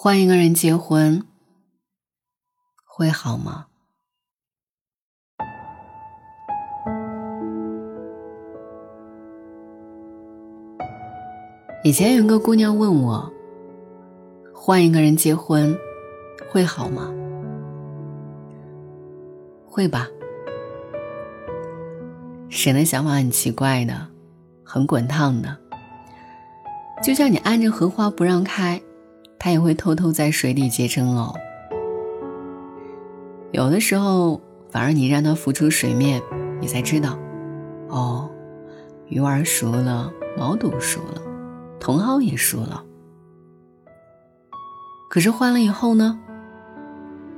换一个人结婚会好吗？以前有个姑娘问我：“换一个人结婚会好吗？”会吧。谁的想法很奇怪的，很滚烫的，就像你按着荷花不让开，它也会偷偷在水里结成藕。有的时候，反而你让它浮出水面，你才知道，哦，鱼丸熟了，毛肚熟了，茼蒿也熟了。可是换了以后呢？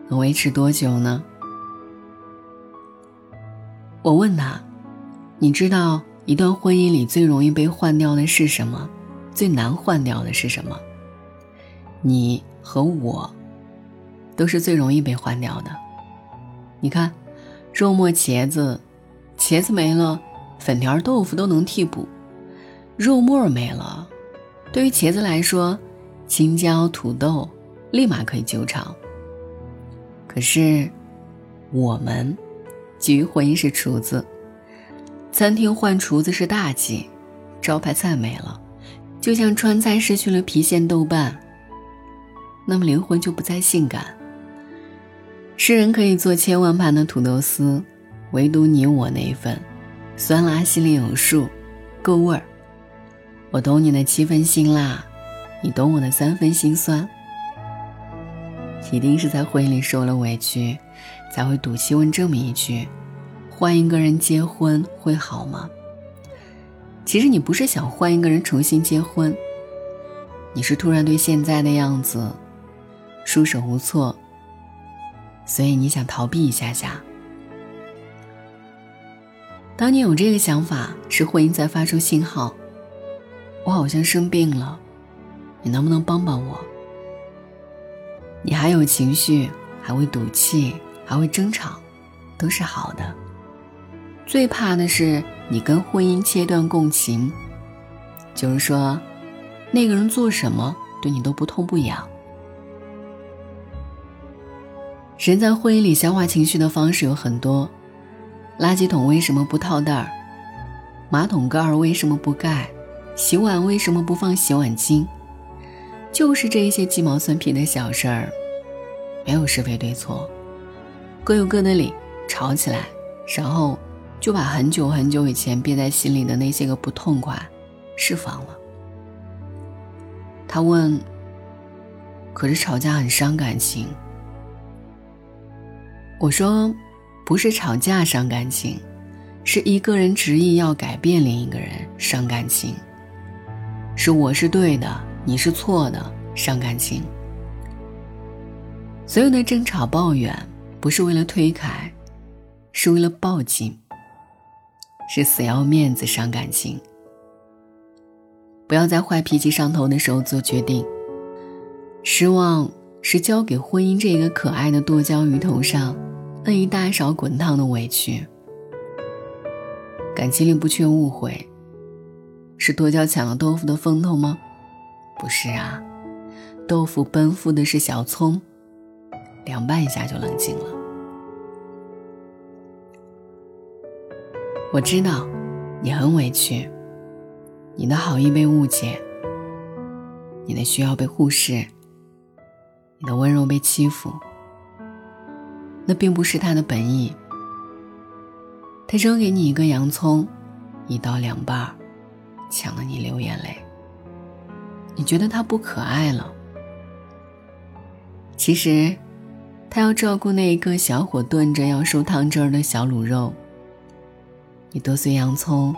能维持多久呢？我问他：“你知道一段婚姻里最容易被换掉的是什么？最难换掉的是什么？”你和我，都是最容易被换掉的。你看，肉末茄子，茄子没了，粉条豆腐都能替补；肉末没了，对于茄子来说，青椒土豆立马可以救场。可是，我们。基于婚姻是厨子，餐厅换厨子是大忌，招牌菜没了，就像川菜失去了郫县豆瓣，那么灵魂就不再性感。诗人可以做千万盘的土豆丝，唯独你我那一份，酸辣心里有数，够味儿。我懂你的七分辛辣，你懂我的三分心酸。一定是在婚姻里受了委屈。才会赌气问这么一句：“换一个人结婚会好吗？”其实你不是想换一个人重新结婚，你是突然对现在的样子束手无措，所以你想逃避一下下。当你有这个想法，是婚姻在发出信号：“我好像生病了，你能不能帮帮我？”你还有情绪，还会赌气。还会争吵，都是好的。最怕的是你跟婚姻切断共情，就是说，那个人做什么对你都不痛不痒。人在婚姻里消化情绪的方式有很多：垃圾桶为什么不套袋儿？马桶盖儿为什么不盖？洗碗为什么不放洗碗巾？就是这一些鸡毛蒜皮的小事儿，没有是非对错。各有各的理，吵起来，然后就把很久很久以前憋在心里的那些个不痛快释放了。他问：“可是吵架很伤感情。”我说：“不是吵架伤感情，是一个人执意要改变另一个人伤感情。是我是对的，你是错的伤感情。所有的争吵抱怨。”不是为了推开，是为了报警，是死要面子伤感情。不要在坏脾气上头的时候做决定。失望是交给婚姻这个可爱的剁椒鱼头上那一大勺滚烫的委屈。感情里不缺误会，是剁椒抢了豆腐的风头吗？不是啊，豆腐奔赴的是小葱。凉拌一下就冷静了。我知道，你很委屈，你的好意被误解，你的需要被忽视，你的温柔被欺负。那并不是他的本意。他扔给你一个洋葱，一刀两半，抢得你流眼泪。你觉得他不可爱了？其实。他要照顾那一个小火炖着要收汤汁儿的小卤肉。你剁碎洋葱，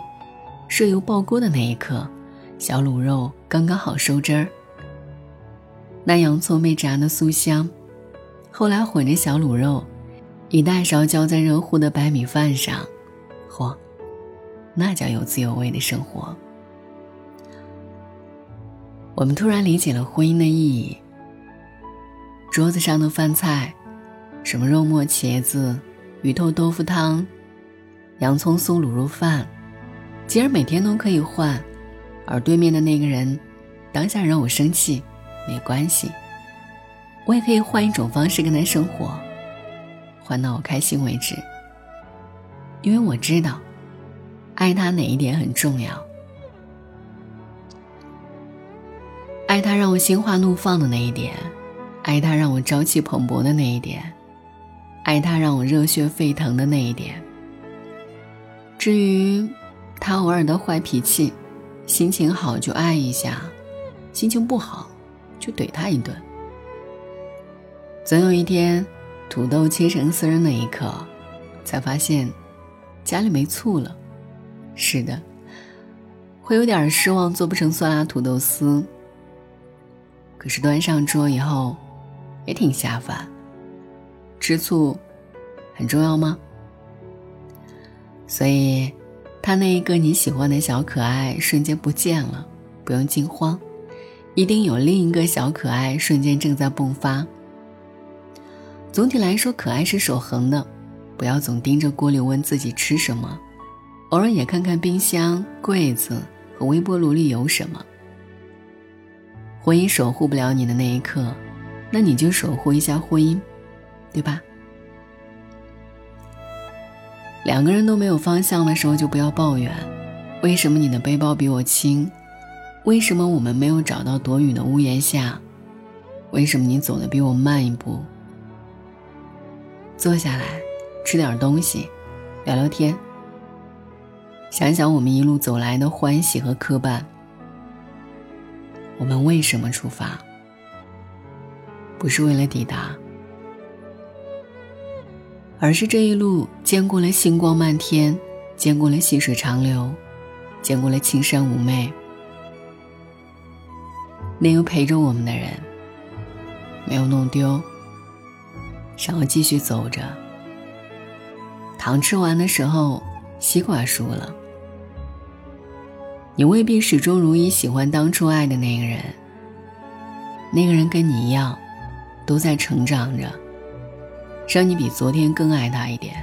热油爆锅的那一刻，小卤肉刚刚好收汁儿。那洋葱被炸得酥香，后来混着小卤肉，一大勺浇在热乎的白米饭上，嚯，那叫有滋有味的生活。我们突然理解了婚姻的意义。桌子上的饭菜。什么肉末茄子、鱼头豆腐汤、洋葱酥卤肉饭，竟然每天都可以换，而对面的那个人当下让我生气，没关系，我也可以换一种方式跟他生活，换到我开心为止。因为我知道，爱他哪一点很重要。爱他让我心花怒放的那一点，爱他让我朝气蓬勃的那一点，爱他让我热血沸腾的那一点。至于他偶尔的坏脾气，心情好就爱一下，心情不好就怼他一顿。总有一天，土豆切成丝儿那一刻，才发现家里没醋了。是的，会有点失望，做不成酸辣土豆丝。可是端上桌以后，也挺下饭。吃醋很重要吗？所以，他那一个你喜欢的小可爱瞬间不见了，不用惊慌，一定有另一个小可爱瞬间正在迸发。总体来说，可爱是守恒的，不要总盯着锅里问自己吃什么，偶尔也看看冰箱、柜子和微波炉里有什么。婚姻守护不了你的那一刻，那你就守护一下婚姻，对吧？两个人都没有方向的时候，就不要抱怨。为什么你的背包比我轻？为什么我们没有找到躲雨的屋檐下？为什么你走的比我慢一步？坐下来，吃点东西，聊聊天。想想我们一路走来的欢喜和磕绊。我们为什么出发？不是为了抵达，而是这一路见过了星光漫天，见过了细水长流，见过了青山妩媚。那个陪着我们的人，没有弄丢，想要继续走着。糖吃完的时候，西瓜输了。你未必始终如一喜欢当初爱的那个人。那个人跟你一样，都在成长着，让你比昨天更爱他一点。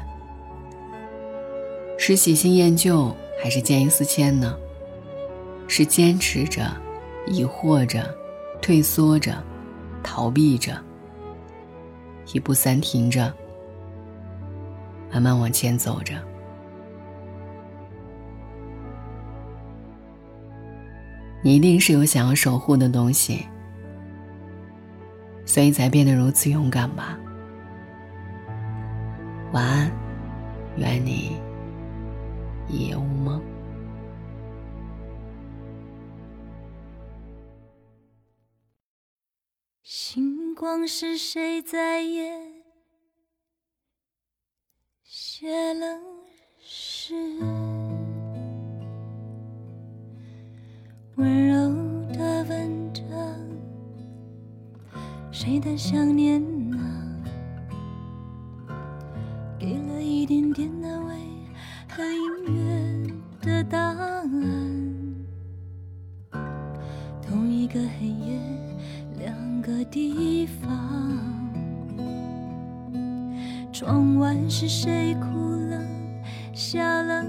是喜新厌旧，还是见异思迁呢？是坚持着，疑惑着，退缩着，逃避着，一步三停着，慢慢往前走着。你一定是有想要守护的东西，所以才变得如此勇敢吧。晚安，愿你一夜无梦。星光是谁在夜写了诗？温柔的文章，谁的想念呢？给了一点点安慰和音乐的答案。同一个黑夜，地方。窗外是谁哭了？笑了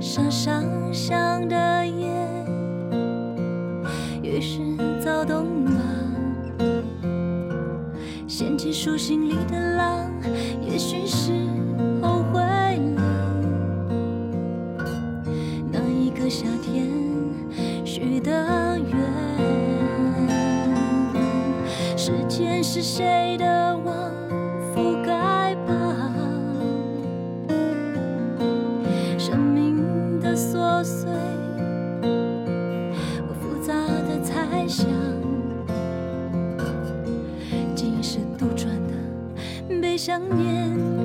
沙沙响的夜，于是躁动吧。掀起树心里的浪，也许是后悔了。那一个夏天许的愿。时间是谁的网想念。